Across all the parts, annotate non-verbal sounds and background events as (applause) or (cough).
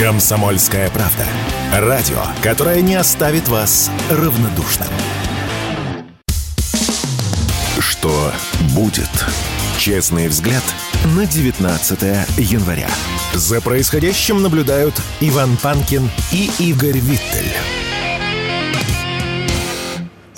Комсомольская правда. Радио, которое не оставит вас равнодушным. Что будет? Честный взгляд на 19 января. За происходящим наблюдают Иван Панкин и Игорь Виттель.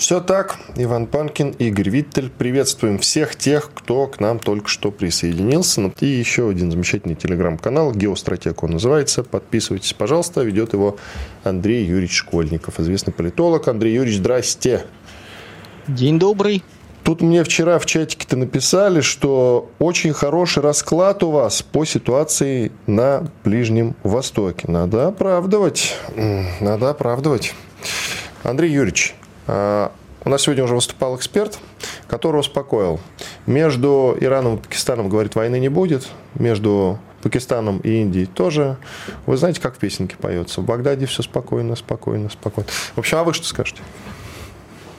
Все так. Иван Панкин, Игорь Виттель. Приветствуем всех тех, кто к нам только что присоединился. Ну, и еще один замечательный телеграм-канал. Геостратег он называется. Подписывайтесь, пожалуйста. Ведет его Андрей Юрьевич Школьников, известный политолог. Андрей Юрьевич, здрасте. День добрый. Тут мне вчера в чатике-то написали, что очень хороший расклад у вас по ситуации на Ближнем Востоке. Надо оправдывать. Надо оправдывать. Андрей Юрьевич, у нас сегодня уже выступал эксперт, который успокоил. Между Ираном и Пакистаном, говорит, войны не будет. Между Пакистаном и Индией тоже. Вы знаете, как в песенке поется? В Багдаде все спокойно, спокойно, спокойно. В общем, а вы что скажете?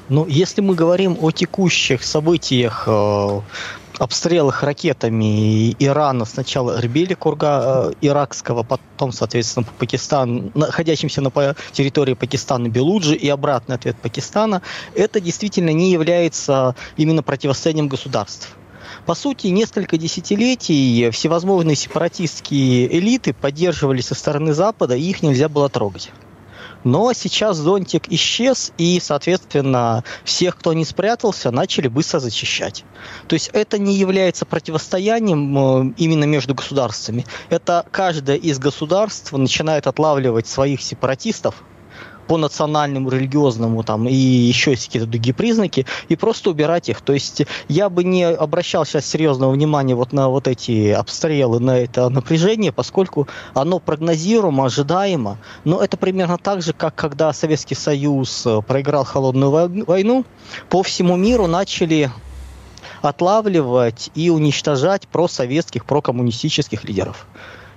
Ну, если мы говорим о текущих событиях э, обстрелах ракетами Ирана сначала Эрбили, Курга э, иракского, потом, соответственно, Пакистан, находящимся на территории Пакистана Белуджи и обратный ответ Пакистана, это действительно не является именно противостоянием государств. По сути, несколько десятилетий всевозможные сепаратистские элиты поддерживались со стороны Запада, и их нельзя было трогать. Но сейчас зонтик исчез, и, соответственно, всех, кто не спрятался, начали быстро зачищать. То есть это не является противостоянием э, именно между государствами. Это каждое из государств начинает отлавливать своих сепаратистов, по национальному, религиозному там и еще есть какие-то другие признаки, и просто убирать их. То есть я бы не обращал сейчас серьезного внимания вот на вот эти обстрелы, на это напряжение, поскольку оно прогнозируемо, ожидаемо, но это примерно так же, как когда Советский Союз э, проиграл холодную войну, по всему миру начали отлавливать и уничтожать просоветских, прокоммунистических лидеров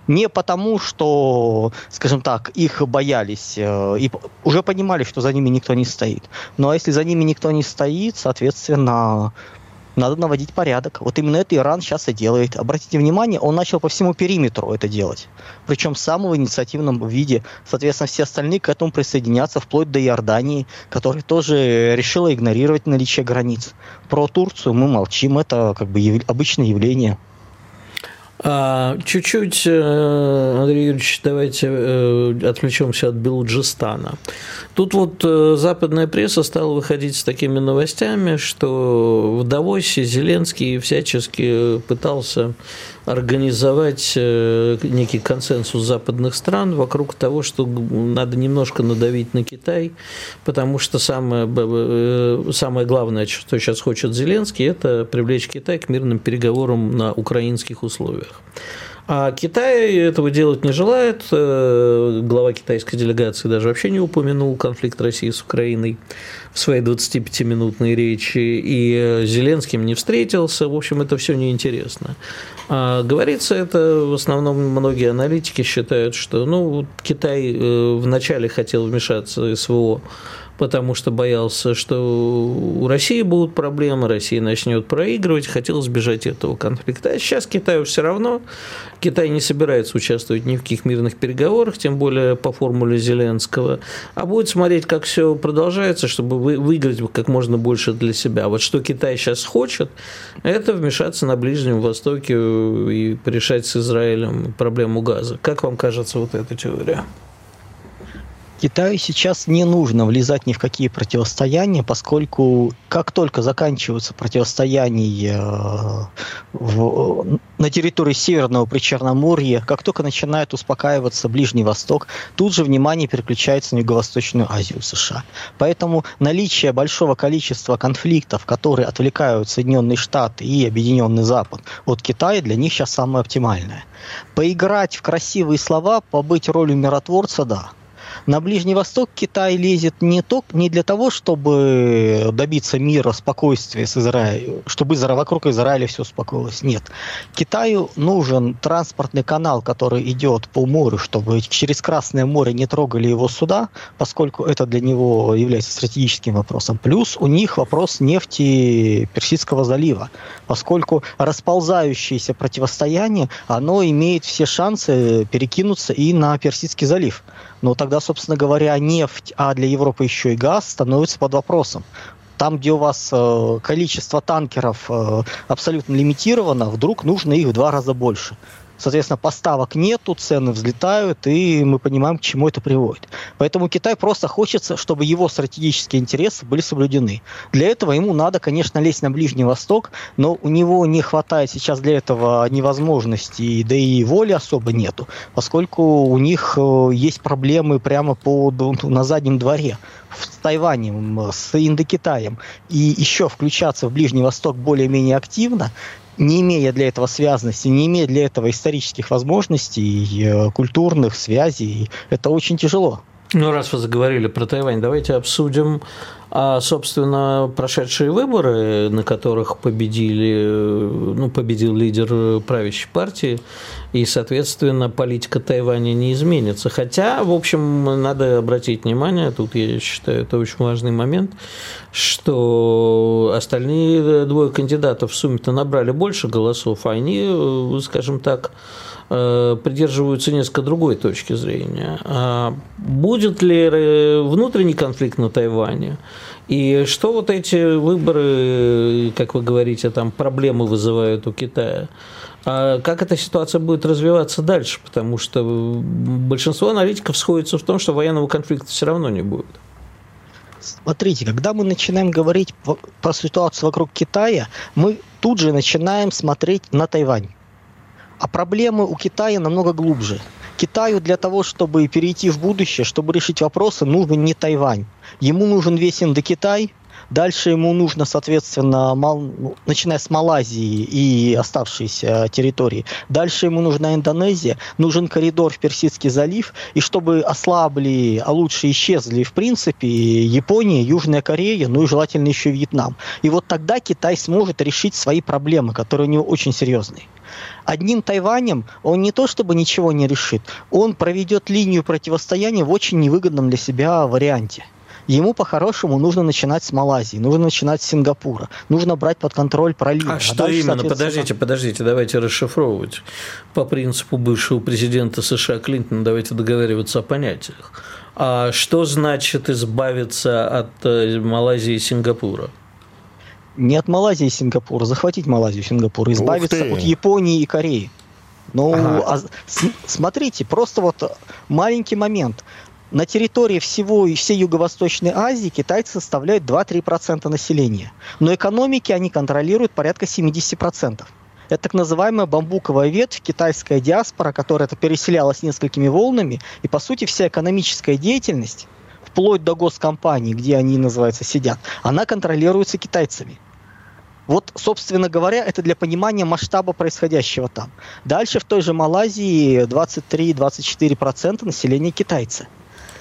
не потому, что, скажем так, их боялись э, и уже понимали, что за ними никто не стоит. Но если за ними никто не стоит, соответственно, надо наводить порядок. Вот именно это Иран сейчас и делает. Обратите внимание, он начал по всему периметру это делать. Причем в самом инициативном виде. Соответственно, все остальные к этому присоединятся, вплоть до Иордании, которая тоже решила игнорировать наличие границ. Про Турцию мы молчим, это как бы яв... обычное явление. А, чуть-чуть, э, Андрей Юрьевич, давайте э, отвлечемся от Белуджистана. Тут вот э, западная пресса стала выходить с такими новостями, что в Давосе Зеленский всячески пытался организовать э, некий консенсус западных стран вокруг того, что надо немножко надавить на Китай, потому что самое, э, самое главное, что сейчас хочет Зеленский, это привлечь Китай к мирным переговорам на украинских условиях. А Китай этого делать не желает. Э, глава китайской делегации даже вообще не упомянул конфликт России с Украиной в своей 25-минутной речи. И Зеленским не встретился. В общем, это все неинтересно. А говорится это в основном многие аналитики считают, что ну, Китай э, вначале хотел вмешаться в СВО потому что боялся, что у России будут проблемы, Россия начнет проигрывать, хотел избежать этого конфликта. А сейчас Китаю все равно. Китай не собирается участвовать ни в каких мирных переговорах, тем более по формуле Зеленского, а будет смотреть, как все продолжается, чтобы выиграть как можно больше для себя. Вот что Китай сейчас хочет, это вмешаться на Ближнем Востоке и решать с Израилем проблему газа. Как вам кажется вот эта теория? Китаю сейчас не нужно влезать ни в какие противостояния, поскольку как только заканчиваются противостояния э, в, на территории Северного Причерноморья, как только начинает успокаиваться Ближний Восток, тут же внимание переключается на Юго-Восточную Азию США. Поэтому наличие большого количества конфликтов, которые отвлекают Соединенные Штаты и Объединенный Запад от Китая, для них сейчас самое оптимальное. Поиграть в красивые слова, побыть ролью миротворца – да. На Ближний Восток Китай лезет не, то, не для того, чтобы добиться мира, спокойствия с Израилем, чтобы вокруг Израиля все успокоилось. Нет. Китаю нужен транспортный канал, который идет по морю, чтобы через Красное море не трогали его суда, поскольку это для него является стратегическим вопросом. Плюс у них вопрос нефти Персидского залива, поскольку расползающееся противостояние, оно имеет все шансы перекинуться и на Персидский залив. Но тогда, собственно говоря, нефть, а для Европы еще и газ становится под вопросом. Там, где у вас э, количество танкеров э, абсолютно лимитировано, вдруг нужно их в два раза больше. Соответственно, поставок нету, цены взлетают, и мы понимаем, к чему это приводит. Поэтому Китай просто хочется, чтобы его стратегические интересы были соблюдены. Для этого ему надо, конечно, лезть на Ближний Восток, но у него не хватает сейчас для этого ни возможности, да и воли особо нету, поскольку у них э, есть проблемы прямо по, на заднем дворе с Тайванем, с Индокитаем, и еще включаться в Ближний Восток более-менее активно, не имея для этого связности, не имея для этого исторических возможностей, э, культурных связей, это очень тяжело. Ну, раз вы заговорили про Тайвань, давайте обсудим, а, собственно, прошедшие выборы, на которых победили, ну, победил лидер правящей партии, и, соответственно, политика Тайваня не изменится. Хотя, в общем, надо обратить внимание, тут я считаю, это очень важный момент, что остальные двое кандидатов в сумме-то набрали больше голосов, а они, скажем так, Э, придерживаются несколько другой точки зрения. А будет ли внутренний конфликт на Тайване? И что вот эти выборы, как вы говорите, там проблемы вызывают у Китая? А как эта ситуация будет развиваться дальше? Потому что большинство аналитиков сходится в том, что военного конфликта все равно не будет. Смотрите, когда мы начинаем говорить про ситуацию вокруг Китая, мы тут же начинаем смотреть на Тайвань. А проблемы у Китая намного глубже. Китаю для того, чтобы перейти в будущее, чтобы решить вопросы, нужен не Тайвань. Ему нужен весь Индокитай, Дальше ему нужно, соответственно, мал, ну, начиная с Малайзии и оставшиеся территории. Дальше ему нужна Индонезия, нужен коридор в Персидский залив, и чтобы ослабли, а лучше исчезли, в принципе, Япония, Южная Корея, ну и желательно еще Вьетнам. И вот тогда Китай сможет решить свои проблемы, которые у него очень серьезные. Одним Тайванем он не то чтобы ничего не решит, он проведет линию противостояния в очень невыгодном для себя варианте. Ему по-хорошему нужно начинать с Малайзии, нужно начинать с Сингапура, нужно брать под контроль пролив. А, а что дальше, именно? Подождите, подождите, давайте расшифровывать. По принципу бывшего президента США Клинтона давайте договариваться о понятиях. А что значит избавиться от э, Малайзии и Сингапура? не от Малайзии и Сингапура, захватить Малайзию и Сингапур, избавиться от Японии и Кореи. Ну, ага. а, с, смотрите, просто вот маленький момент. На территории всего всей Юго-Восточной Азии китайцы составляют 2-3% населения. Но экономики они контролируют порядка 70%. Это так называемая бамбуковая ветвь, китайская диаспора, которая переселялась несколькими волнами. И, по сути, вся экономическая деятельность, вплоть до госкомпаний, где они, называется, сидят, она контролируется китайцами. Вот, собственно говоря, это для понимания масштаба происходящего там. Дальше в той же Малайзии 23-24% населения китайцы.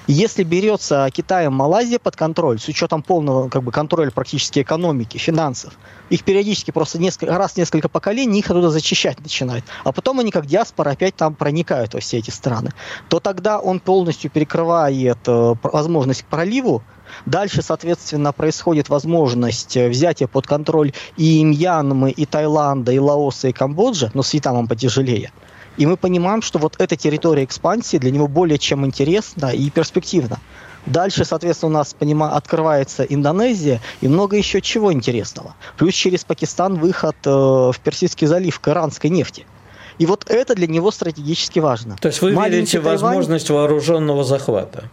Если берется Китаем Малайзия под контроль, с учетом полного как бы, контроля практически экономики, финансов, их периодически просто несколько, раз несколько поколений их оттуда зачищать начинают, а потом они как диаспора опять там проникают во все эти страны, то тогда он полностью перекрывает э, возможность к проливу, Дальше, соответственно, происходит возможность э, взятия под контроль и Мьянмы, и Таиланда, и Лаоса, и Камбоджи, но с Вьетнамом потяжелее. И мы понимаем, что вот эта территория экспансии для него более чем интересна и перспективна. Дальше, соответственно, у нас понима, открывается Индонезия и много еще чего интересного. Плюс через Пакистан выход э, в Персидский залив к иранской нефти. И вот это для него стратегически важно. То есть вы Маленький видите Тайвань... возможность вооруженного захвата?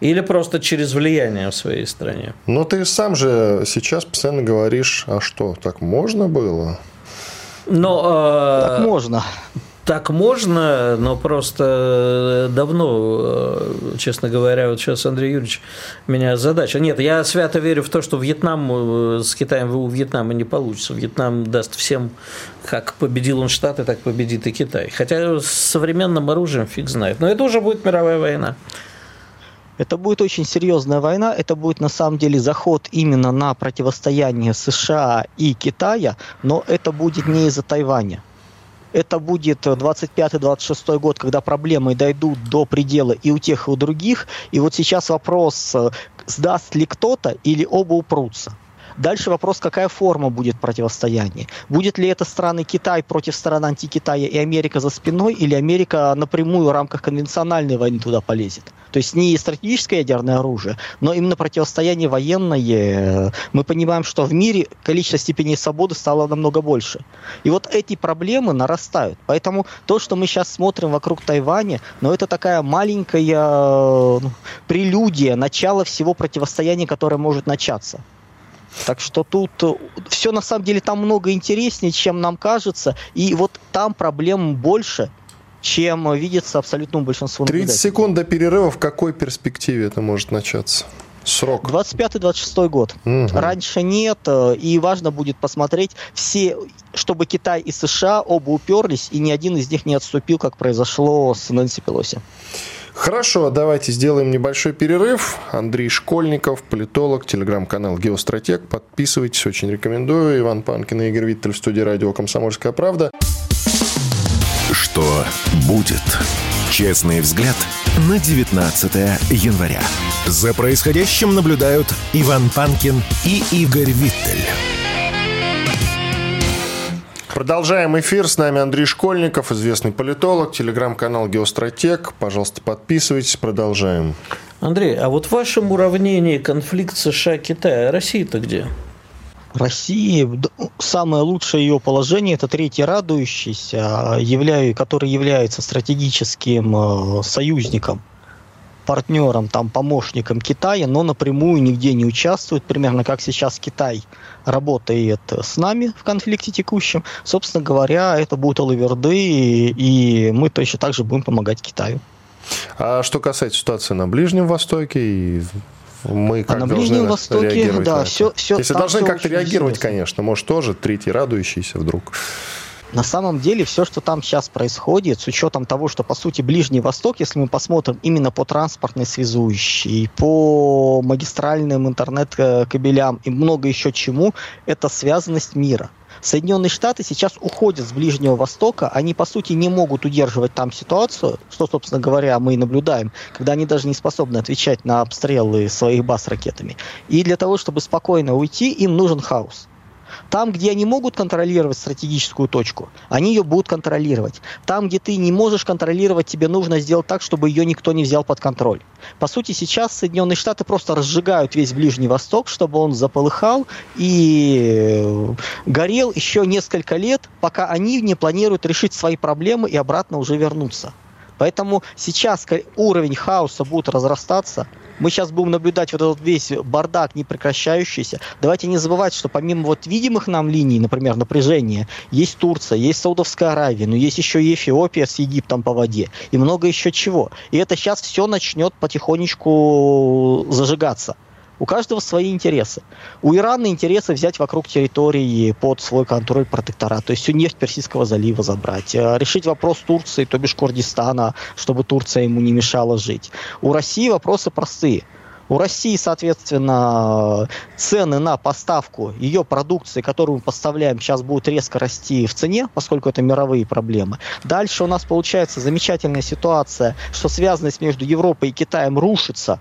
Или просто через влияние в своей стране? Но ты сам же сейчас постоянно говоришь, а что, так можно было? Но, э... Так можно так можно, но просто давно, э, честно говоря, вот сейчас Андрей Юрьевич меня задача. Нет, я свято верю в то, что Вьетнам э, с Китаем у Вьетнама не получится. Вьетнам даст всем, как победил он Штаты, так победит и Китай. Хотя с современным оружием фиг знает. Но это уже будет мировая война. Это будет очень серьезная война, это будет на самом деле заход именно на противостояние США и Китая, но это будет не из-за Тайваня. Это будет 25-26 год, когда проблемы дойдут до предела и у тех, и у других. И вот сейчас вопрос, э, сдаст ли кто-то или оба упрутся. Дальше вопрос, какая форма будет противостояния. Будет ли это страны Китай против стран антикитая и Америка за спиной, или Америка напрямую в рамках конвенциональной войны туда полезет. То есть не стратегическое ядерное оружие, но именно противостояние военное. Мы понимаем, что в мире количество степеней свободы стало намного больше. И вот эти проблемы нарастают. Поэтому то, что мы сейчас смотрим вокруг Тайваня, ну, это такая маленькая ну, прелюдия, начало всего противостояния, которое может начаться. Так что тут э, все на самом деле там много интереснее, чем нам кажется. И вот там проблем больше, чем видится абсолютному большинству 30 секунд до перерыва. В какой перспективе это может начаться? Срок. 25-26 год. Угу. Раньше нет, э, и важно будет посмотреть все, чтобы Китай и США оба уперлись, и ни один из них не отступил, как произошло с Нэнси Пелоси. Хорошо, давайте сделаем небольшой перерыв. Андрей Школьников, политолог, телеграм-канал «Геостратег». Подписывайтесь, очень рекомендую. Иван Панкин и Игорь Виттель в студии радио «Комсомольская правда». Что будет? Честный взгляд на 19 января. За происходящим наблюдают Иван Панкин и Игорь Виттель. Продолжаем эфир. С нами Андрей Школьников, известный политолог, телеграм-канал «Геостратег». Пожалуйста, подписывайтесь. Продолжаем. Андрей, а вот в вашем уравнении конфликт США-Китая, а Россия-то где? России самое лучшее ее положение это третий радующийся, являю, который является стратегическим э, союзником партнером, там, помощником Китая, но напрямую нигде не участвует, примерно как сейчас Китай работает с нами в конфликте текущем. Собственно говоря, это будут алаверды, и мы точно так же будем помогать Китаю. А что касается ситуации на Ближнем Востоке и мы как а на Ближнем Востоке, да, все, все. Если должны как-то реагировать, интересно. конечно, может тоже третий радующийся вдруг. На самом деле все, что там сейчас происходит, с учетом того, что по сути Ближний Восток, если мы посмотрим именно по транспортной связующей, по магистральным интернет-кабелям и много еще чему, это связанность мира. Соединенные Штаты сейчас уходят с Ближнего Востока, они по сути не могут удерживать там ситуацию, что, собственно говоря, мы и наблюдаем, когда они даже не способны отвечать на обстрелы своих баз ракетами. И для того, чтобы спокойно уйти, им нужен хаос. Там, где они могут контролировать стратегическую точку, они ее будут контролировать. Там, где ты не можешь контролировать, тебе нужно сделать так, чтобы ее никто не взял под контроль. По сути, сейчас Соединенные Штаты просто разжигают весь Ближний Восток, чтобы он заполыхал и э, горел еще несколько лет, пока они не планируют решить свои проблемы и обратно уже вернуться. Поэтому сейчас уровень хаоса будет разрастаться, мы сейчас будем наблюдать вот этот весь бардак непрекращающийся. Давайте не забывать, что помимо вот видимых нам линий, например, напряжения, есть Турция, есть Саудовская Аравия, но есть еще и Эфиопия с Египтом по воде, и много еще чего. И это сейчас все начнет потихонечку зажигаться. У каждого свои интересы. У Ирана интересы взять вокруг территории под свой контроль протекторат, то есть всю нефть Персидского залива забрать, э, решить вопрос Турции, то бишь Курдистана, чтобы Турция ему не мешала жить. У России вопросы простые. У России, соответственно, цены на поставку ее продукции, которую мы поставляем, сейчас будут резко расти в цене, поскольку это мировые проблемы. Дальше у нас получается замечательная ситуация, что связанность между Европой и Китаем рушится,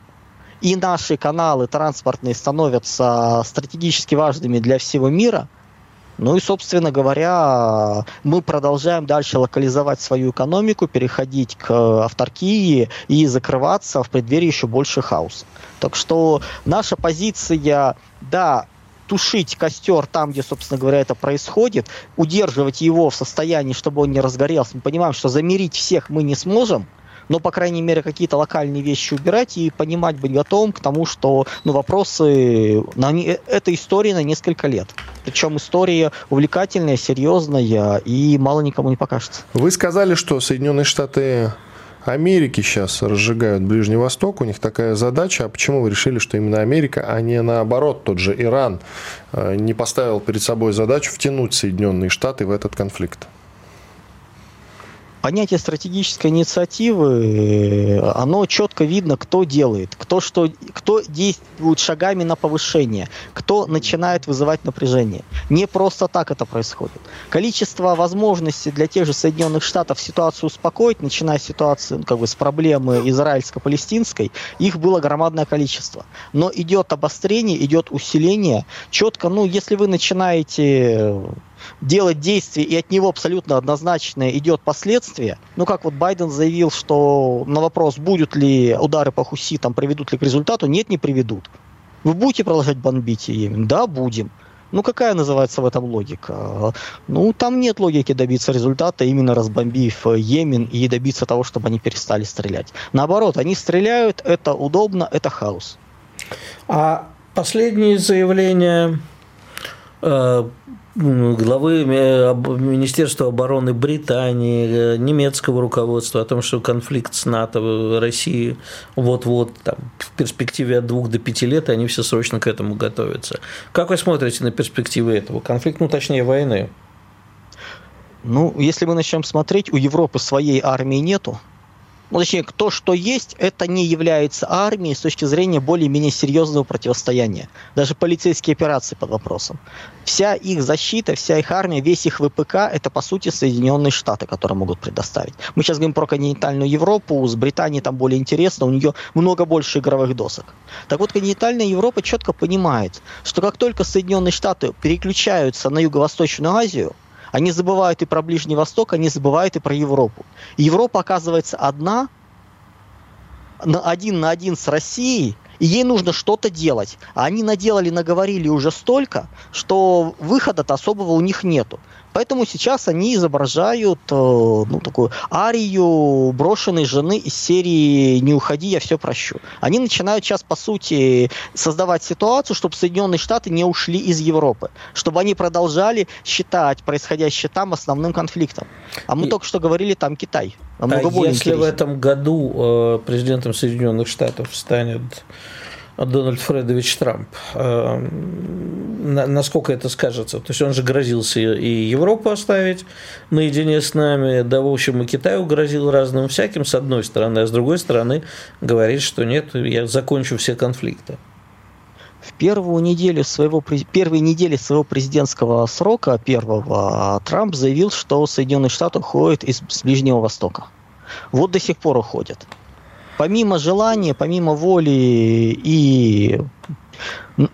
и наши каналы транспортные становятся стратегически важными для всего мира, ну и, собственно говоря, мы продолжаем дальше локализовать свою экономику, переходить к авторкии и закрываться в преддверии еще больше хаоса. Так что наша позиция, да, тушить костер там, где, собственно говоря, это происходит, удерживать его в состоянии, чтобы он не разгорелся. Мы понимаем, что замерить всех мы не сможем – но, по крайней мере, какие-то локальные вещи убирать и понимать, быть готовым к тому, что ну, вопросы, на, э, это история на несколько лет. Причем история увлекательная, серьезная и мало никому не покажется. Вы сказали, что Соединенные Штаты Америки сейчас разжигают Ближний Восток, у них такая задача. А почему вы решили, что именно Америка, а не наоборот, тот же Иран э, не поставил перед собой задачу втянуть Соединенные Штаты в этот конфликт? Понятие стратегической инициативы, оно четко видно, кто делает, кто, что, кто действует шагами на повышение, кто начинает вызывать напряжение. Не просто так это происходит. Количество возможностей для тех же Соединенных Штатов ситуацию успокоить, начиная с ситуации ну, как бы, с проблемы израильско-палестинской, их было громадное количество. Но идет обострение, идет усиление. Четко, ну, если вы начинаете делать действие, и от него абсолютно однозначно идет последствие, ну, как вот Байден заявил, что на вопрос, будут ли удары по хуситам, приведут ли к результату, нет, не приведут. Вы будете продолжать бомбить Йемен? Да, будем. Ну, какая называется в этом логика? Ну, там нет логики добиться результата, именно разбомбив Йемен и добиться того, чтобы они перестали стрелять. Наоборот, они стреляют, это удобно, это хаос. А последние заявления главы Министерства обороны Британии, э, немецкого руководства о том, что конфликт с НАТО в России вот-вот там, в перспективе от двух до пяти лет, они все срочно к этому готовятся. Как вы смотрите на перспективы этого конфликта, ну точнее войны? Ну, если мы начнем смотреть, у Европы своей армии нету, ну, точнее, то, что есть, это не является армией с точки зрения более-менее серьезного противостояния. Даже полицейские операции под вопросом. Вся их защита, вся их армия, весь их ВПК – это, по сути, Соединенные Штаты, которые могут предоставить. Мы сейчас говорим про континентальную Европу, с Британией там более интересно, у нее много больше игровых досок. Так вот, континентальная Европа четко понимает, что как только Соединенные Штаты переключаются на Юго-Восточную Азию – они забывают и про Ближний Восток, они забывают и про Европу. Европа оказывается одна, на один на один с Россией, и ей нужно что-то делать. А они наделали, наговорили уже столько, что выхода-то особого у них нету. Поэтому сейчас они изображают э, ну, такую арию брошенной жены из серии «Не уходи, я все прощу». Они начинают сейчас, по сути, создавать ситуацию, чтобы Соединенные Штаты не ушли из Европы, чтобы они продолжали считать происходящее там основным конфликтом. А мы И... только что говорили, там Китай. А если в этом году э, президентом Соединенных Штатов станет Дональд Фредович Трамп. Э, насколько это скажется? То есть он же грозился и Европу оставить наедине с нами, да, в общем, и Китаю грозил разным всяким, с одной стороны, а с другой стороны говорит, что нет, я закончу все конфликты. В первую неделю своего, первые недели своего президентского срока первого Трамп заявил, что Соединенные Штаты уходят из Ближнего Востока. Вот до сих пор уходят помимо желания, помимо воли и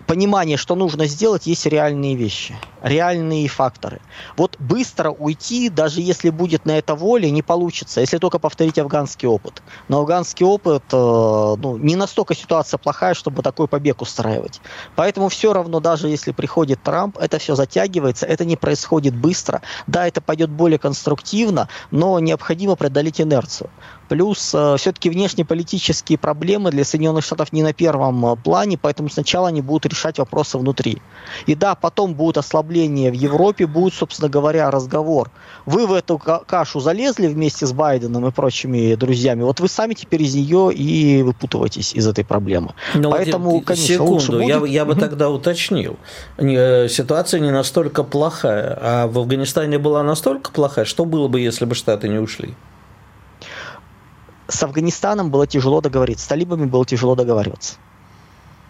понимание, что нужно сделать, есть реальные вещи, реальные факторы. Вот быстро уйти, даже если будет на это воля, не получится, если только повторить афганский опыт. Но афганский опыт, э, ну, не настолько ситуация плохая, чтобы такой побег устраивать. Поэтому все равно, даже если приходит Трамп, это все затягивается, это не происходит быстро. Да, это пойдет более конструктивно, но необходимо преодолеть инерцию. Плюс э, все-таки внешнеполитические проблемы для Соединенных Штатов не на первом э, плане, поэтому сначала они будут решать вопросы внутри. И да, потом будут ослабления в Европе, будет, собственно говоря, разговор. Вы в эту кашу залезли вместе с Байденом и прочими друзьями, вот вы сами теперь из нее и выпутываетесь из этой проблемы. Но ну, Поэтому, конечно, секунду, лучше будет. я, я бы тогда уточнил. Э, ситуация не настолько плохая, а в Афганистане была настолько плохая, что было бы, если бы Штаты не ушли? с Афганистаном было тяжело договориться, с талибами было тяжело договариваться.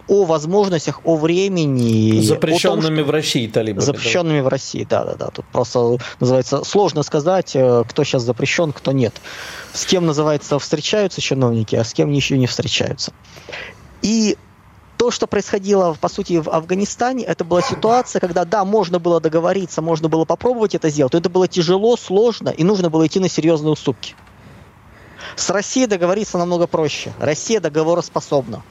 О возможностях, о времени. Запрещенными том, в России талибами. Запрещенными в России, да, да, да. Тут просто называется сложно сказать, э, кто сейчас запрещен, кто нет. С кем, называется, встречаются чиновники, а с кем еще не встречаются. И то, что происходило, по сути, в Афганистане, это была ситуация, когда, да, можно было договориться, можно было попробовать это сделать, но это было тяжело, сложно, и нужно было идти на серьезные уступки. С Россией договориться намного проще. Россия договороспособна.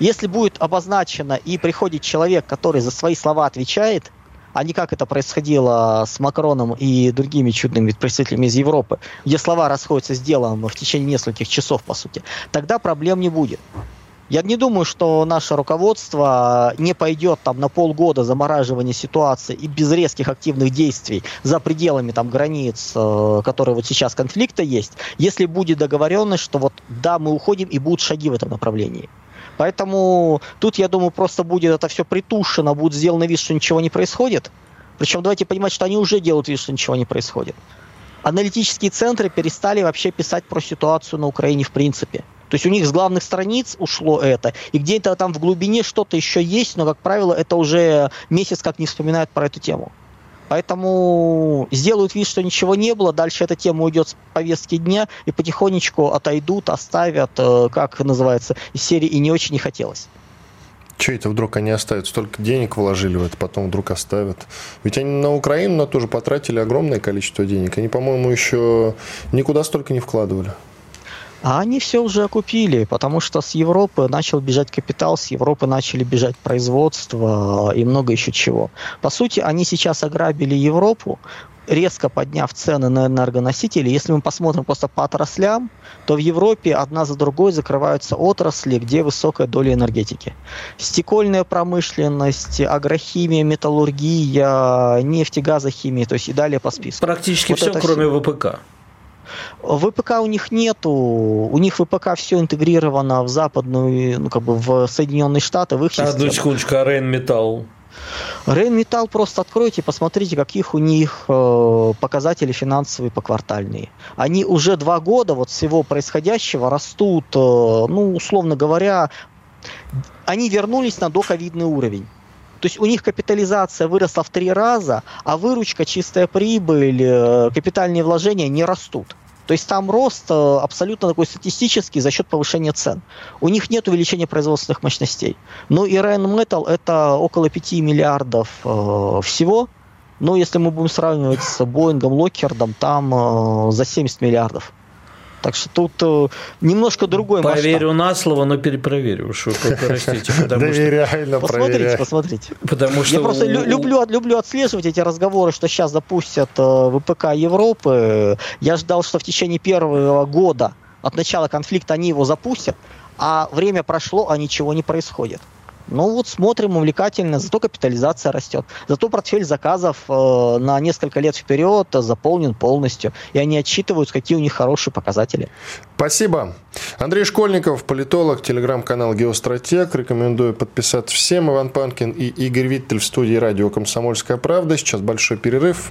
Если будет обозначено и приходит человек, который за свои слова отвечает, а не как это происходило с Макроном и другими чудными представителями из Европы, где слова расходятся с делом в течение нескольких часов, по сути, тогда проблем не будет. Я не думаю, что наше руководство не пойдет там на полгода замораживания ситуации и без резких активных действий за пределами там границ, э, которые вот сейчас конфликта есть, если будет договоренность, что вот да, мы уходим и будут шаги в этом направлении. Поэтому тут, я думаю, просто будет это все притушено, будет сделано вид, что ничего не происходит. Причем давайте понимать, что они уже делают вид, что ничего не происходит. аналитические центры перестали вообще писать про ситуацию на Украине в принципе. То есть у них с главных страниц ушло это, и где-то там в глубине что-то еще есть, но, как правило, это уже месяц как не вспоминают про эту тему. Поэтому сделают вид, что ничего не было, дальше эта тема уйдет с повестки дня, и потихонечку отойдут, оставят, э, как называется, из серии «И не очень не хотелось». Че это вдруг они оставят? Столько денег вложили в это, потом вдруг оставят. Ведь они на Украину на тоже потратили огромное количество денег. Они, по-моему, еще никуда столько не вкладывали. А они все уже окупили, потому что с Европы начал бежать капитал, с Европы начали бежать производство и много еще чего. По сути, они сейчас ограбили Европу, резко подняв цены на энергоносители. Если мы посмотрим просто по отраслям, то в Европе одна за другой закрываются отрасли, где высокая доля энергетики. Стекольная промышленность, агрохимия, металлургия, нефтегазохимия, то есть и далее по списку. Практически вот все, кроме все. ВПК. ВПК у них нету, у них ВПК все интегрировано в западную, ну как бы в Соединенные Штаты, в их систему. Одну секундочку, а Рейнметалл? Рейнметалл просто откройте, посмотрите, каких у них э, показатели финансовые поквартальные. Они уже два года вот всего происходящего растут, э, ну, условно говоря, они вернулись на доковидный уровень. То есть у них капитализация выросла в три раза, а выручка, чистая прибыль, э, капитальные вложения не растут. То есть там рост э, абсолютно такой статистический за счет повышения цен. У них нет увеличения производственных мощностей. Ну и Rheinmetall это около 5 миллиардов э, всего. Но если мы будем сравнивать с Боингом, Локхердом, там э, за 70 миллиардов. Так что тут э, немножко другой Поверю масштаб. на слово, но перепроверю, (laughs) что простите. Доверяй, Посмотрите, посмотрите. Потому что... Я просто люблю, люблю отслеживать эти разговоры, что сейчас запустят э, ВПК Европы. Я ждал, что в течение первого года от начала конфликта они его запустят, а время прошло, а ничего не происходит. Ну вот смотрим увлекательно, зато капитализация растет. Зато портфель заказов э, на несколько лет вперед заполнен полностью. И они отчитывают, какие у них хорошие показатели. Спасибо. Андрей Школьников, политолог, телеграм-канал «Геостратег». Рекомендую подписаться всем. Иван Панкин и Игорь Виттель в студии радио «Комсомольская правда». Сейчас большой перерыв.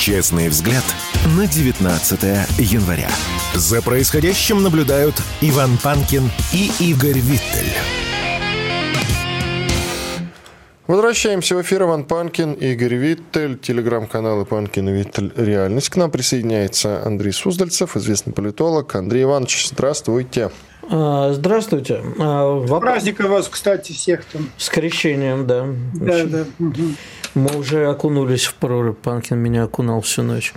Честный взгляд на 19 января. За происходящим наблюдают Иван Панкин и Игорь Виттель. Возвращаемся в эфир. Иван Панкин, Игорь Виттель, телеграм-каналы Панкин и Виттель «Реальность». К нам присоединяется Андрей Суздальцев, известный политолог. Андрей Иванович, здравствуйте. А, здравствуйте. А, вопрос... Праздника вас, кстати, всех там. С крещением, да. Да, Очень... да. Мы уже окунулись в прорубь. Панкин меня окунал всю ночь.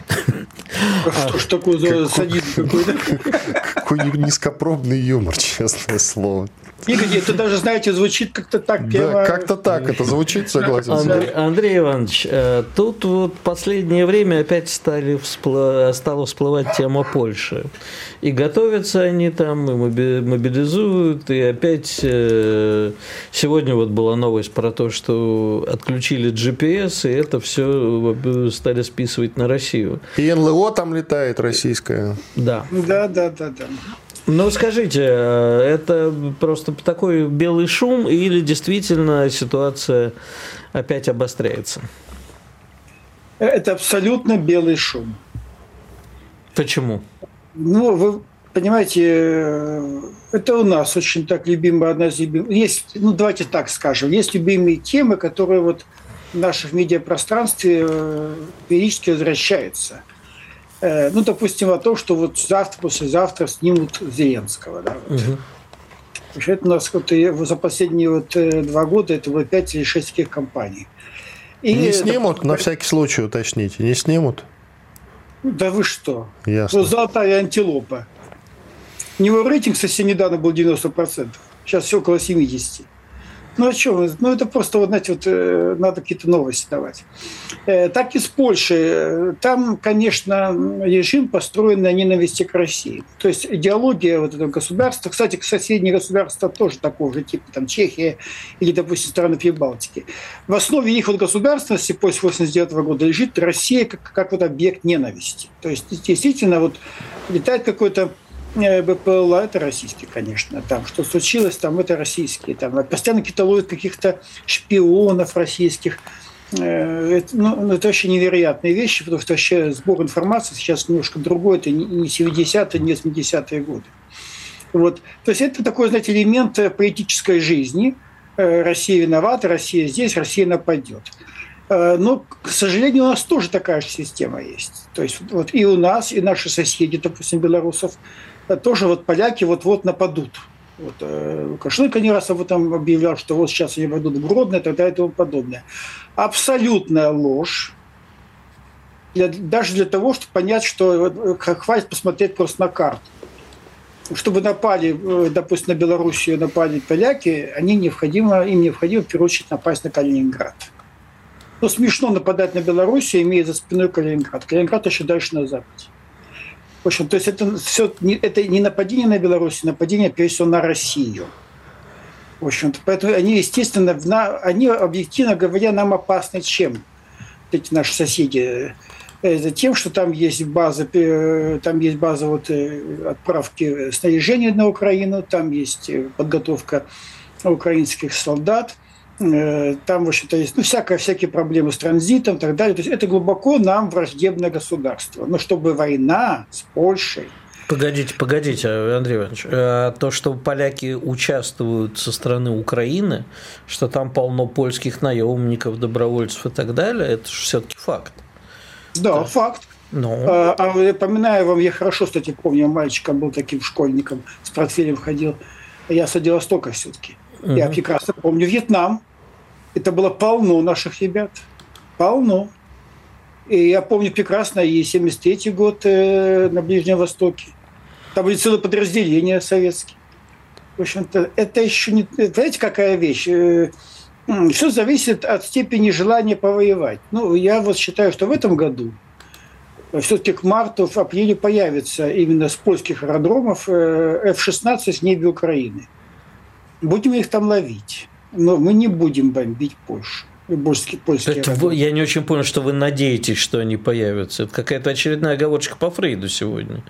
Что ж такое за садизм какой-то? (laughs) Какой низкопробный юмор, честное слово. Игорь, это даже, знаете, звучит как-то так. Да, как-то так это звучит, согласен. Андрей, Андрей Иванович, э, тут вот последнее время опять стали вспло... стала всплывать тема Польши. И готовятся они там, и мобилизуют, и опять э, сегодня вот была новость про то, что отключили GPS, и это все э, стали списывать на Россию. И НЛО там летает российское. Да. Да, да, да, да. Ну, скажите, э, это просто такой белый шум или действительно ситуация опять обостряется? Это абсолютно белый шум. Почему? Ну, вы понимаете, э, это у нас очень так любимая одна из любимых. Есть, ну, давайте так скажем, есть любимые темы, которые вот в нашем медиапространстве э, периодически возвращаются – ну, допустим, о том, что вот завтра, послезавтра снимут Зеленского. Да, вот. угу. Это у нас вот за последние вот э, два года это было пять или шесть таких компаний. И не снимут, на всякий случай уточните, не снимут? Да вы что? Ясно. Вот золотая антилопа. У него рейтинг совсем недавно был 90%. Сейчас все около 70%. Ну, а что? Ну, это просто, вот, знаете, вот, э, надо какие-то новости давать. Э, так и с Польшей. Там, конечно, режим построен на ненависти к России. То есть идеология вот этого государства, кстати, соседние государства тоже такого же типа, там Чехия или, допустим, страны Прибалтики. В основе их вот государственности после 89 года лежит Россия как, как вот объект ненависти. То есть, действительно, вот летает какой-то БПЛА – это российский, конечно. Там что случилось, там это российские. Там постоянно какие-то ловят каких-то шпионов российских. Э, это, ну, ну, это очень невероятные вещи, потому что вообще сбор информации сейчас немножко другой. Это не 70-е, не 80-е годы. Вот. То есть это такой, знаете, элемент э, политической жизни. Россия виновата, Россия здесь, Россия нападет. Но, к сожалению, у нас тоже такая же система есть. То есть вот и у нас, и наши соседи, допустим, белорусов, тоже вот поляки вот-вот нападут. Вот, э, Лукашенко не раз об этом объявлял, что вот сейчас они пойдут в Гродно и так далее и тому подобное. Абсолютная ложь. Для, даже для того, чтобы понять, что э, хватит посмотреть просто на карту. Чтобы напали, э, допустим, на Белоруссию напали поляки, они необходимо, им необходимо в первую очередь напасть на Калининград. Но смешно нападать на Белоруссию, имея за спиной Калининград. Калининград еще дальше на западе. В общем, то есть это все это не нападение на Беларусь, нападение, прежде всего, на Россию. В общем, поэтому они, естественно, они, объективно говоря, нам опасны чем? Эти наши соседи. Это тем, что там есть база, э, там есть база вот э, отправки снаряжения на Украину, там есть э, подготовка украинских солдат – там, в общем-то, есть ну, всякое, всякие проблемы с транзитом и так далее. То есть это глубоко нам враждебное государство. Но чтобы война с Польшей, Погодите, погодите, Андрей Иванович. Э, то, что поляки участвуют со стороны Украины, что там полно польских наемников, добровольцев и так далее, это же все-таки факт. Да, да. факт. Ну. А, а я поминаю вам, я хорошо, кстати, помню, мальчиком был таким школьником, с портфелем ходил. Я с Владивостока все-таки. Угу. Я прекрасно помню Вьетнам. Это было полно наших ребят. Полно. И я помню прекрасно и 73-й год э, на Ближнем Востоке. Там были целые подразделения советские. В общем-то, это еще не... Знаете, какая вещь? Э, Все зависит от степени желания повоевать. Ну, я вот считаю, что в этом году все-таки к марту, в апреле появится именно с польских аэродромов э, F-16 в небе Украины. Будем их там ловить. Но мы не будем бомбить Польшу. Польские, польские это вы, я не очень понял, что вы надеетесь, что они появятся. Это какая-то очередная оговорочка по Фрейду сегодня.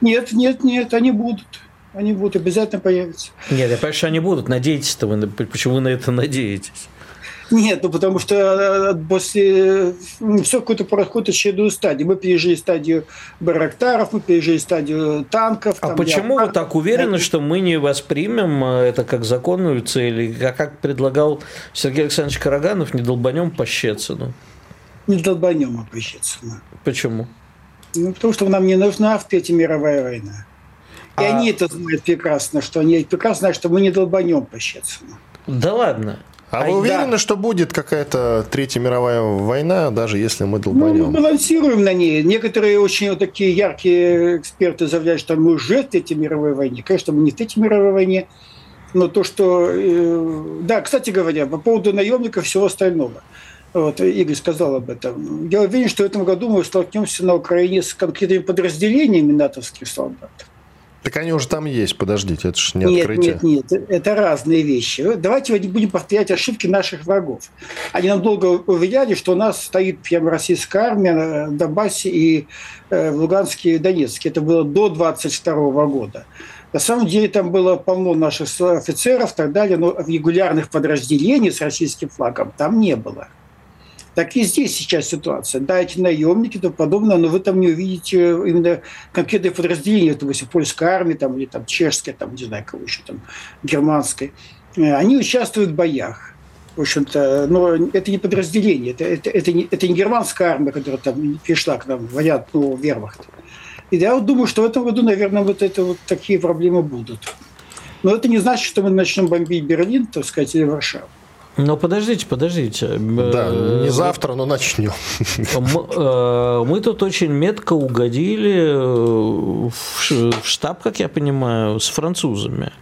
Нет, нет, нет, они будут. Они будут, обязательно появятся. Нет, я понимаю, что они будут. Надеетесь-то вы, почему вы на это надеетесь? Нет, ну потому что э, после все какой-то проходит очередную стадию. Мы пережили стадию барактаров, мы пережили стадию танков. А почему я... вы так уверены, что мы не воспримем э, это как законную цель? Как, как предлагал Сергей Александрович Караганов, не долбанем по Щецину? Не долбанем по Щецину. Почему? Ну, потому что нам не нужна в Третья мировая война. И а... они это знают прекрасно, что они прекрасно знают, что мы не долбанем по Щецину. Да ладно. А вы уверены, что будет какая-то Третья мировая война, даже если мы долбанем? Ну, мы балансируем на ней. Некоторые очень вот такие яркие эксперты заявляют, что мы уже в Третьей мировой войне. Конечно, мы не в Третьей мировой войне, но то, что... Э, да, кстати говоря, по поводу наемников и всего остального. Вот, Игорь сказал об этом. Я уверен, что в этом году мы столкнемся на Украине с конкретными подразделениями натовских солдат. Так они уже там есть, подождите, это же не нет, открытие. Нет, нет, это разные вещи. Давайте не будем повторять ошибки наших врагов. Они нам долго уверяли, что у нас стоит прямо российская армия в Донбассе и э, в Луганске и Донецке. Это было до 22 года. На самом деле там было полно наших офицеров и так далее, но регулярных подразделений с российским флагом там не было. Так и здесь сейчас ситуация. Да, эти наемники и тому подобное, но вы там не увидите именно конкретные подразделения, допустим, польской армии там, или там чешской, там, не знаю, кого еще там, германской. Э, они участвуют в боях. В общем-то, но это не подразделение, это, это, это, не, это не германская армия, которая там пришла к нам, вариант, ну, вермахт. И я вот думаю, что в этом году, наверное, вот это вот такие проблемы будут. Но это не значит, что мы начнем бомбить Берлин, так сказать, или Варшаву. Ну, подождите, подождите. Да, не э, завтра, но начнем. Мы, э, мы тут очень метко угодили в штаб, как я понимаю, с французами.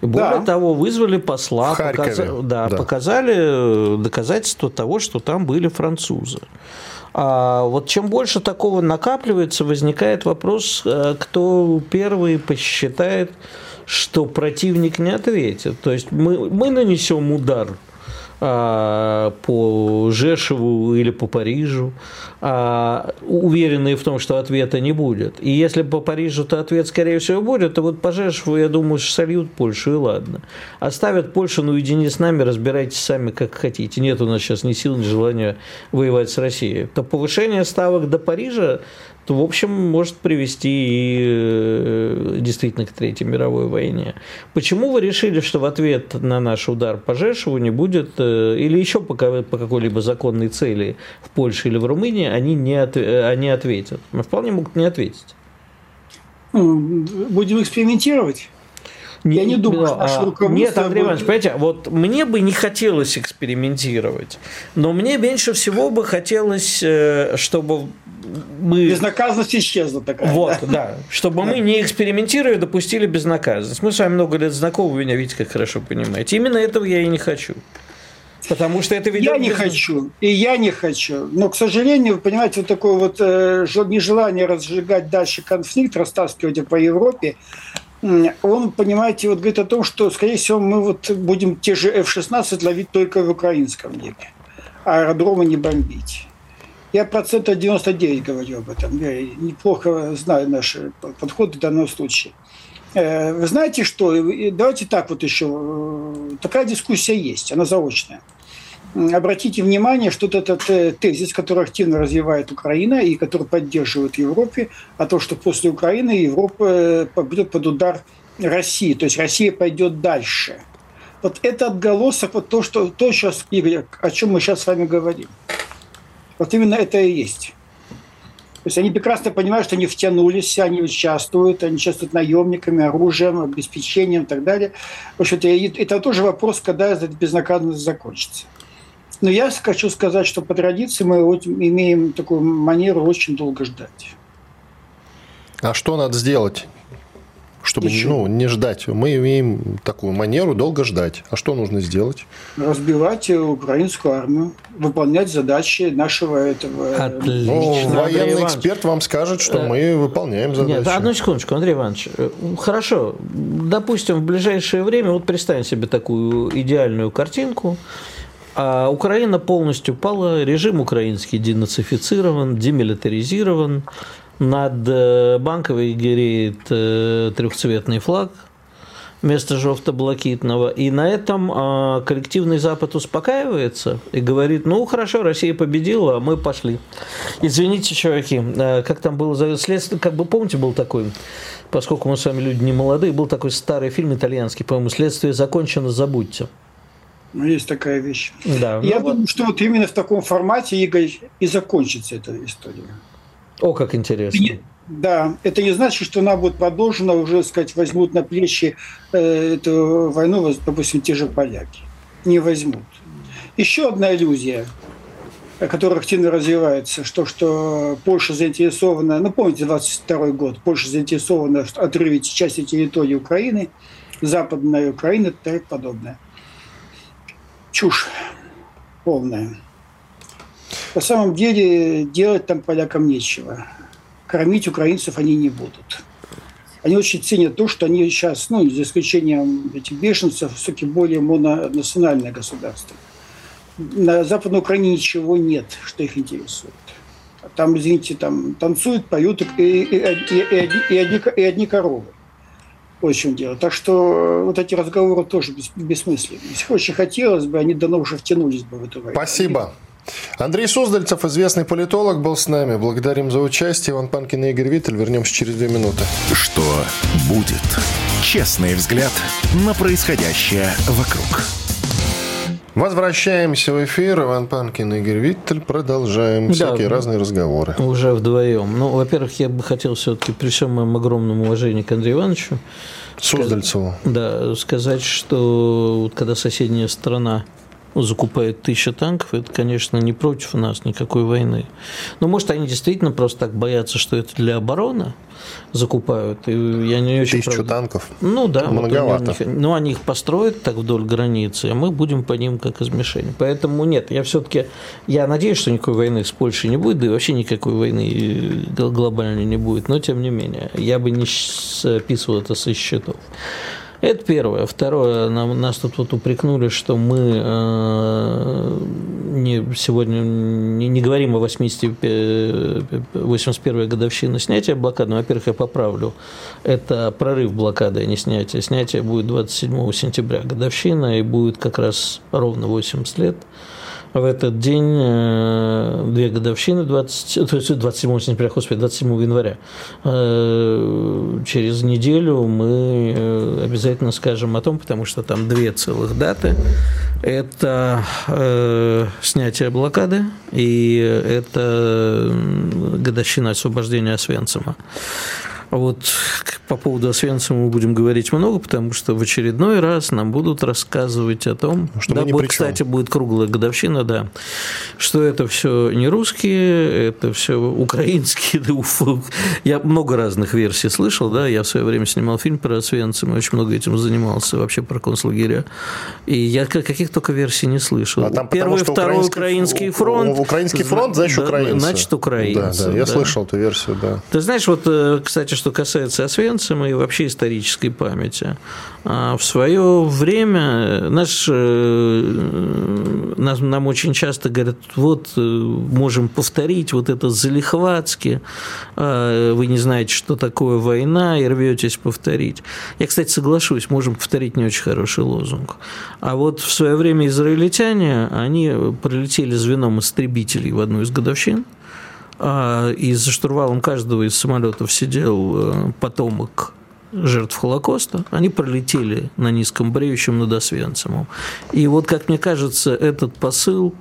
Более да. того, вызвали посла, показа... да, да. показали доказательства того, что там были французы. А вот чем больше такого накапливается, возникает вопрос, э, кто первый посчитает, что противник не ответит. То есть мы, мы нанесем удар по Жешеву или по Парижу, а, уверенные в том, что ответа не будет. И если по Парижу, то ответ, скорее всего, будет, то вот по Жешеву, я думаю, сольют Польшу, и ладно. Оставят Польшу наедине с нами, разбирайтесь сами, как хотите. Нет у нас сейчас ни сил, ни желания воевать с Россией. То повышение ставок до Парижа то, в общем, может привести и э, действительно к Третьей мировой войне. Почему вы решили, что в ответ на наш удар по Жешеву не будет, э, или еще по, по какой-либо законной цели в Польше или в Румынии, они, не от, э, они ответят? Мы вполне могут не ответить. Будем экспериментировать. Не, Я не думаю, что наше руководство... Нет, Андрей Иванович, понимаете, вот мне бы не хотелось экспериментировать, но мне меньше всего бы хотелось, чтобы мы... Безнаказанность исчезла такая. Вот, да. да. Чтобы мы не экспериментируя допустили безнаказанность. Мы с вами много лет знакомы, вы меня видите, как хорошо понимаете. Именно этого я и не хочу. Потому что это ведет... Я не без... хочу, и я не хочу. Но, к сожалению, вы понимаете, вот такое вот э, нежелание разжигать дальше конфликт, растаскивать по Европе, он, понимаете, вот говорит о том, что, скорее всего, мы вот будем те же F-16 ловить только в украинском небе, а аэродромы не бомбить. Я процентов 99 говорю об этом. Я неплохо знаю наши подходы в данном случае. Э, вы знаете что? Давайте так вот еще. Э, такая дискуссия есть, она заочная. Обратите внимание, что этот э, тезис, который активно развивает Украина и который поддерживает Европе, о том, что после Украины Европа пойдет под удар России, то есть Россия пойдет дальше. Вот это отголосок, вот то, что, то сейчас, Игорь, о чем мы сейчас с вами говорим. Вот именно это и есть. То есть они прекрасно понимают, что они втянулись, они участвуют, они участвуют наемниками, оружием, обеспечением и так далее. В общем-то, это тоже вопрос, когда эта безнаказанность закончится. Но я хочу сказать, что по традиции мы имеем такую манеру очень долго ждать. А что надо сделать? Чтобы ну, не ждать. Мы имеем такую манеру долго ждать. А что нужно сделать? Разбивать украинскую армию, выполнять задачи нашего этого... Отлично. Ну, военный Андрей эксперт вам скажет, что э, мы выполняем задачи. Нет, одну секундочку, Андрей Иванович. Э, хорошо, допустим, в ближайшее время, вот представим себе такую идеальную картинку, а Украина полностью пала, режим украинский денацифицирован, демилитаризирован, над э, банковой гиреет э, трехцветный флаг вместо жовто-блакитного. И на этом а, коллективный Запад успокаивается и говорит, ну хорошо, Россия победила, а мы пошли. Извините, чуваки, э, как там было следствие, как бы помните, был такой, поскольку мы с вами люди не молодые, был такой старый фильм итальянский, по-моему, «Следствие закончено, забудьте». Ну, есть такая вещь. Да, Я ну, думаю, вот... что вот именно в таком формате, Игорь, и закончится эта история. О, как интересно. Да, это не значит, что она будет продолжена, уже, сказать, возьмут на плечи э, эту войну, допустим, те же поляки. Не возьмут. Еще одна иллюзия, которая активно развивается, что, что Польша заинтересована, ну, помните, 22 год, Польша заинтересована в отрыве части территории Украины, западной Украины и так подобное. Чушь полная. На самом деле делать там полякам нечего. Кормить украинцев они не будут. Они очень ценят то, что они сейчас, ну, за исключением этих бешенцев, все-таки более мононациональное государство. На Западной Украине ничего нет, что их интересует. Там, извините, там танцуют, поют и, и, и, и, и, одни, и одни коровы. В чем дело. Так что вот эти разговоры тоже бессмысленны. Если очень хотелось бы, они давно уже втянулись бы в эту войну. Спасибо. Андрей Суздальцев, известный политолог, был с нами. Благодарим за участие. Иван Панкин и Игорь Виттель. Вернемся через две минуты. Что будет? Честный взгляд на происходящее вокруг. Возвращаемся в эфир. Иван Панкин и Игорь Виттель. Продолжаем да, всякие разные разговоры. Уже вдвоем. Ну, во-первых, я бы хотел все-таки при всем моем огромном уважении к Андрею Ивановичу Суздальцеву. Да, сказать, что вот когда соседняя страна закупают тысячи танков, это, конечно, не против нас никакой войны. Но, может, они действительно просто так боятся, что это для обороны закупают. И я не очень Тысячу правда... танков? Ну да. Многовато. Вот ну, они их построят так вдоль границы, а мы будем по ним как из мишени. Поэтому нет, я все-таки, я надеюсь, что никакой войны с Польшей не будет, да и вообще никакой войны глобальной не будет, но тем не менее, я бы не списывал это со счетов. Это первое. Второе, нам, нас тут вот упрекнули, что мы э, не, сегодня не, не говорим о 80, 81-й годовщине снятия блокады. Ну, во-первых, я поправлю. Это прорыв блокады, а не снятие. Снятие будет 27 сентября годовщина, и будет как раз ровно 80 лет в этот день э, две годовщины, 20, то есть 27 сентября, господи, 27 января. Э, через неделю мы э, обязательно скажем о том, потому что там две целых даты. Это снятие блокады и это годовщина освобождения Освенцима. Вот по поводу Освенцима мы будем говорить много, потому что в очередной раз нам будут рассказывать о том, что да, будет, кстати, будет круглая годовщина, да, что это все не русские, это все украинские. (laughs) Я много разных версий слышал, да, я в свое время снимал фильм про Освенцим, и очень много этим занимался, вообще про концлагеря. И я каких только версий не слышал. А там Первый, потому, второй украинский, фронт. Украинский фронт, значит, да, украинцы. Значит, украинцы. Да, да, я да. слышал эту версию, да. Ты знаешь, вот, э, кстати, что касается Освенцима и вообще исторической памяти, а в свое время наш, э, нас, нам очень часто говорят, вот э, можем повторить вот это залихватски, а, вы не знаете, что такое война, и рветесь повторить. Я, кстати, соглашусь, можем повторить не очень хороший лозунг. А вот в свое время израильтяне, они прилетели звеном истребителей в одну из годовщин, и за штурвалом каждого из самолетов сидел э, потомок жертв Холокоста, они пролетели на низком бреющем над Освенцимом. И вот, как мне кажется, этот посыл,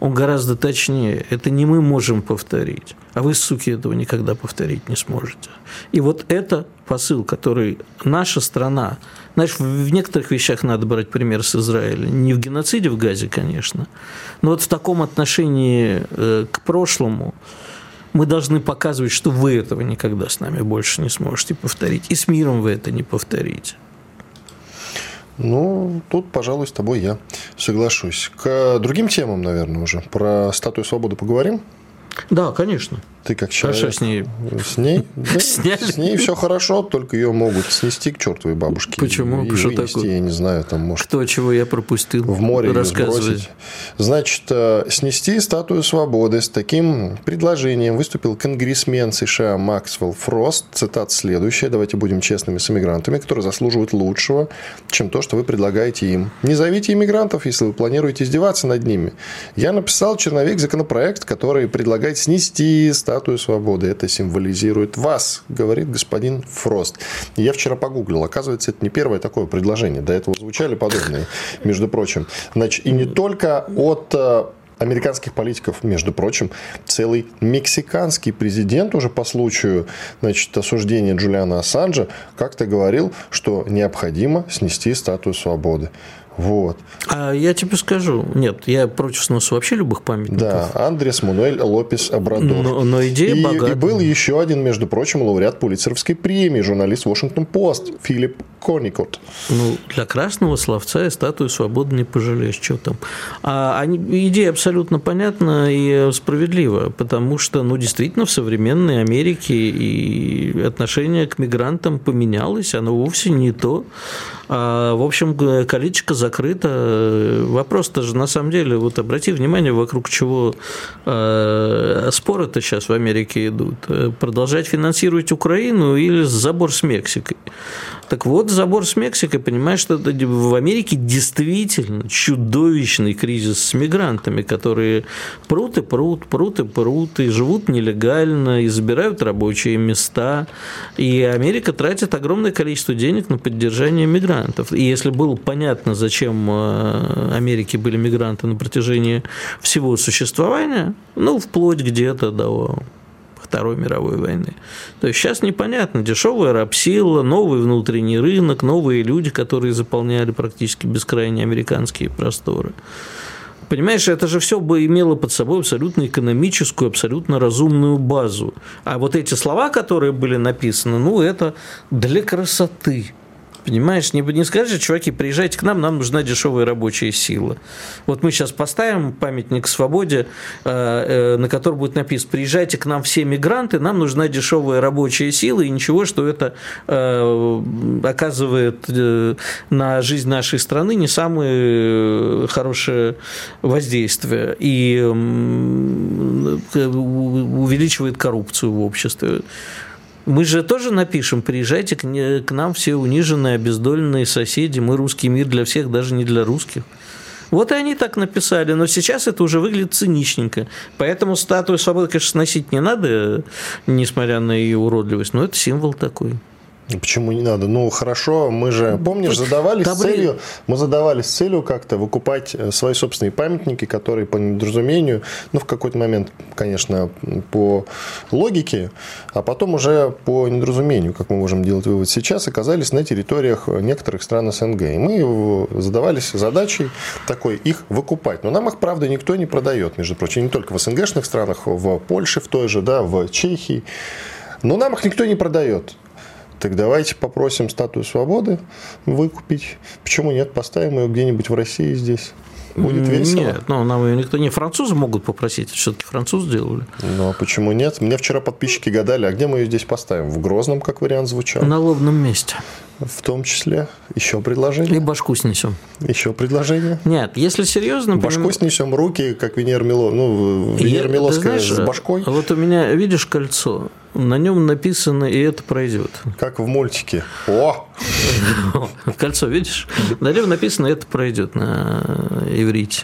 он гораздо точнее. Это не мы можем повторить, а вы, суки, этого никогда повторить не сможете. И вот это посыл, который наша страна, знаешь, в некоторых вещах надо брать пример с Израиля. Не в геноциде в Газе, конечно, но вот в таком отношении э, к прошлому, мы должны показывать, что вы этого никогда с нами больше не сможете повторить. И с миром вы это не повторите. Ну, тут, пожалуй, с тобой я соглашусь. К другим темам, наверное, уже. Про статую свободы поговорим? Да, конечно. Ты как человек... Хорошо с ней. С ней? (laughs) Да, Сняли. С ней все хорошо, только ее могут снести к чертовой бабушке. Почему? И Что вынести, такое? я не знаю, там может... Кто чего я пропустил? В море сбросить. Значит, э, снести статую свободы с таким предложением выступил конгрессмен США Максвелл Фрост. Цитат следующая. Давайте будем честными с иммигрантами, которые заслуживают лучшего, чем то, что вы предлагаете им. Не зовите иммигрантов, если вы планируете издеваться над ними. Я написал черновик законопроект, который предлагает снести статую свободы. Это символизирует вас, говорит господин Фрост. Я вчера погуглил. Оказывается, это не первое такое предложение. До этого звучали подобные, между прочим. Значит, и не только от э, американских политиков, между прочим, целый мексиканский президент уже по случаю значит, осуждения Джулиана Ассанжа как-то говорил, что необходимо снести статую свободы. Вот. А я тебе скажу, нет, я против сноса вообще любых памятников. Да, Андрес Мануэль Лопес Обрадор. Но, но идея и, богатая. и был еще один, между прочим, лауреат Пулитцеровской премии, журналист Washington Post Филипп Коникот. Ну, для красного словца и статую свободы не пожалеешь, что там. А они, идея абсолютно понятна и справедлива, потому что, ну, действительно, в современной Америке и отношение к мигрантам поменялось, оно вовсе не то. А, в общем, колечко закрыто. Вопрос-то же, на самом деле, вот обрати внимание, вокруг чего э, споры-то сейчас в Америке идут. Продолжать финансировать Украину или забор с Мексикой? Так вот, забор с Мексикой, понимаешь, что в Америке действительно чудовищный кризис с мигрантами, которые прут и прут, прут и прут, и живут нелегально, и забирают рабочие места. И Америка тратит огромное количество денег на поддержание мигрантов. И если было понятно, зачем э, Америке были мигранты на протяжении всего существования, ну, вплоть где-то до Второй мировой войны. То есть сейчас непонятно, дешевая рабсила, новый внутренний рынок, новые люди, которые заполняли практически бескрайние американские просторы. Понимаешь, это же все бы имело под собой абсолютно экономическую, абсолютно разумную базу. А вот эти слова, которые были написаны, ну, это для красоты. Понимаешь, не, не скажешь, чуваки, приезжайте к нам, нам нужна дешевая рабочая сила. Вот мы сейчас поставим памятник свободе, э, э, на который будет написано, приезжайте к нам все мигранты, нам нужна дешевая рабочая сила, и ничего, что это э, оказывает на жизнь нашей страны не самое хорошее воздействие и увеличивает коррупцию в обществе. Мы же тоже напишем, приезжайте к, нам все униженные, обездоленные соседи, мы русский мир для всех, даже не для русских. Вот и они так написали, но сейчас это уже выглядит циничненько. Поэтому статую свободы, конечно, сносить не надо, несмотря на ее уродливость, но это символ такой. Почему не надо? Ну, хорошо, мы же, помнишь, задавались Табли... целью, мы задавались целью как-то выкупать э, свои собственные памятники, которые по недоразумению, ну, в какой-то момент, конечно, по логике, а потом уже по недоразумению, как мы можем делать вывод сейчас, оказались на территориях некоторых стран СНГ. И мы задавались задачей такой их выкупать. Но нам их, правда, никто не продает, между прочим, не только в СНГшных странах, в Польше в той же, да, в Чехии. Но нам их никто не продает. Так давайте попросим статую свободы выкупить. Почему нет? Поставим ее где-нибудь в России здесь. Будет весело. Нет, ну, нам ее никто не французы могут попросить, все-таки французы сделали. Ну, а почему нет? Мне вчера подписчики гадали, а где мы ее здесь поставим? В Грозном, как вариант звучал? На лобном месте. В том числе. Еще предложение? И башку снесем. Еще предложение? Нет, если серьезно... Башку поним... снесем, руки, как Венера Мило... ну, Венера Миловская с башкой. Вот у меня, видишь, кольцо? на нем написано «и это пройдет». Как в мультике. О! (laughs) Кольцо, видишь? На нем написано «это пройдет» на иврите.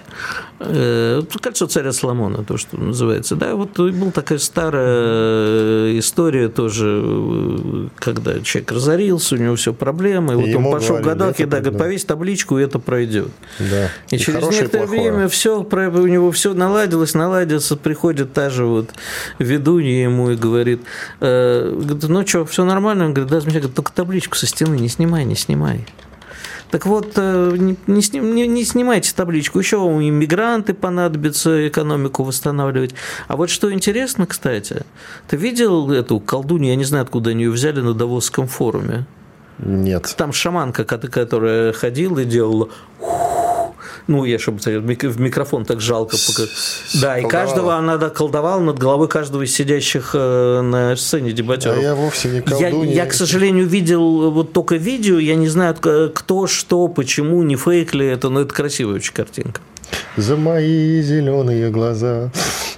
Э, кольцо царя Соломона, то, что называется. Да, вот была такая старая история тоже, когда человек разорился, у него все проблемы, и вот он пошел к гадалке, да, говорит, повесь табличку, и это пройдет. Да. И, и через некоторое время все, у него все наладилось, наладится, приходит та же вот ведунья ему и говорит, э, ну что, все нормально? Он говорит, да, только табличку со стены не снимай, не снимай. Так вот, э, не, не, не снимайте табличку, еще вам иммигранты понадобится экономику восстанавливать. А вот что интересно, кстати, ты видел эту колдунью, я не знаю, откуда они ее взяли на Давосском форуме? Нет. Там шаманка, которая ходила и делала ну, я чтобы в микрофон так жалко. Да, и каждого она колдовала над головой каждого из сидящих э, на сцене дебатеров. Да, я вовсе не колдунья. Я, я, к сожалению, видел вот только видео, я не знаю, кто, что, почему, не фейк ли это, но это красивая очень картинка. За мои зеленые глаза.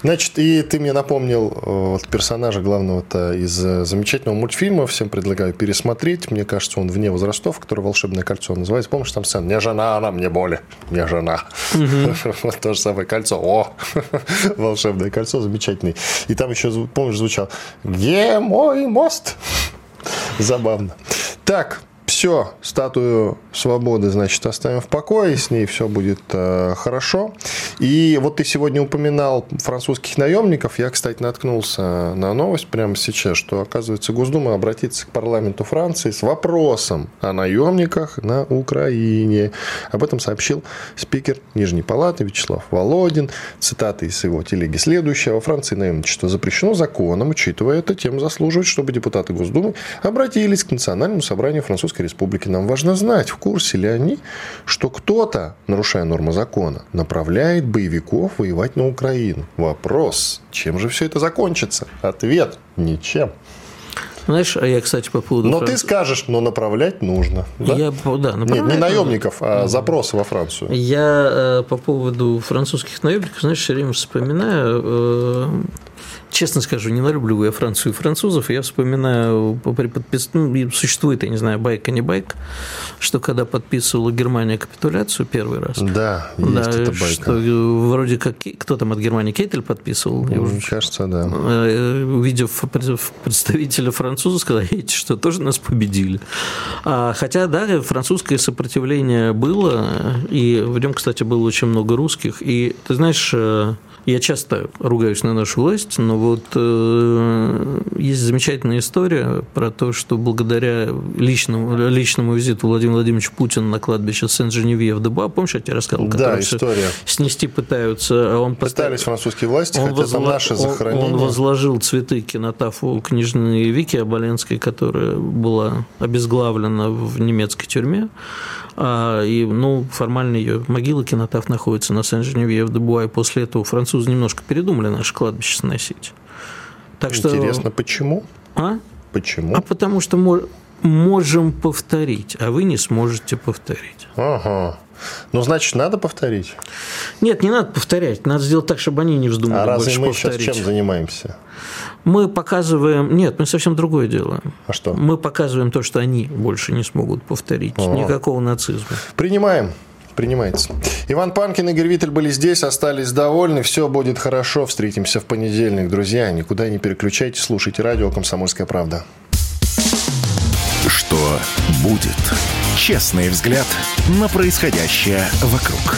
Значит, и ты мне напомнил э, вот, персонажа главного-то из э, замечательного мультфильма. Всем предлагаю пересмотреть. Мне кажется, он вне возрастов, который «Волшебное кольцо» называется. Помнишь, там сцена? Не жена она, мне боли. Не жена. (laughs) Вот то же самое кольцо. О, (laughs) «Волшебное кольцо» замечательный. И там еще, помнишь, звучал «Где мой мост?» (laughs) Забавно. Так, все, статую свободы, значит, оставим в покое, с ней все будет э, хорошо. И вот ты сегодня упоминал французских наемников. Я, кстати, наткнулся на новость прямо сейчас, что, оказывается, Госдума обратится к парламенту Франции с вопросом о наемниках на Украине. Об этом сообщил спикер Нижней Палаты Вячеслав Володин. Цитата из его телеги следующая. Во Франции наемничество запрещено законом. Учитывая это, тем заслуживает, чтобы депутаты Госдумы обратились к Национальному собранию Французской Республики. Нам важно знать, в курсе ли они, что кто-то, нарушая нормы закона, направляет боевиков воевать на Украину. Вопрос, чем же все это закончится? Ответ – ничем. Знаешь, а я, кстати, по поводу... Но Франции... ты скажешь, но направлять нужно. Да, я, да Нет, не наемников, а запросы во Францию. Я э, по поводу французских наемников, знаешь, все время вспоминаю э, честно скажу, не люблю я Францию и французов. Я вспоминаю, при подпис... ну, существует, я не знаю, байка, не байк, что когда подписывала Германия капитуляцию первый раз. Да, есть да, эта байка. Что вроде как, кто там от Германии, Кетель подписывал? Мне уже, кажется, да. Э, увидев представителя француза, сказал, эти что, тоже нас победили. А, хотя, да, французское сопротивление было, и в нем, кстати, было очень много русских. И ты знаешь, э, Я часто ругаюсь на нашу власть, но вот э, есть замечательная история про то, что благодаря личному, личному визиту Владимира Владимировича Путина на кладбище Сен-Женевьев-де-Ба, помнишь, я тебе рассказывал, да, история. снести пытаются. А он Пытались французские власти, он хотя возла... там наши захоронения. Он, он возложил цветы кинотафу книжной Вики Оболенской, которая была обезглавлена в немецкой тюрьме. А, и, ну, формально ее могила кинотаф находится на Сен-Женевьев-де-Буа, и после этого французы немножко передумали наше кладбище сносить. Так Интересно, что... почему? А? Почему? А потому что мы можем повторить, а вы не сможете повторить. Ага. Ну, значит, надо повторить? Нет, не надо повторять. Надо сделать так, чтобы они не вздумали а разве больше мы повторить. сейчас чем занимаемся? Мы показываем... Нет, мы совсем другое делаем. А что? Мы показываем то, что они больше не смогут повторить. О. Никакого нацизма. Принимаем. Принимается. Иван Панкин и Игорь Виттель были здесь, остались довольны. Все будет хорошо. Встретимся в понедельник, друзья. Никуда не переключайтесь, слушайте радио «Комсомольская правда». Что будет? Честный взгляд на происходящее вокруг.